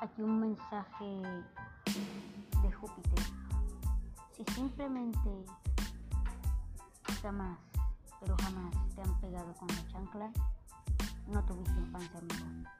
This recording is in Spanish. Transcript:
aquí un mensaje de Júpiter. Si simplemente jamás, pero jamás te han pegado con la chancla, no tuviste infancia, amigo.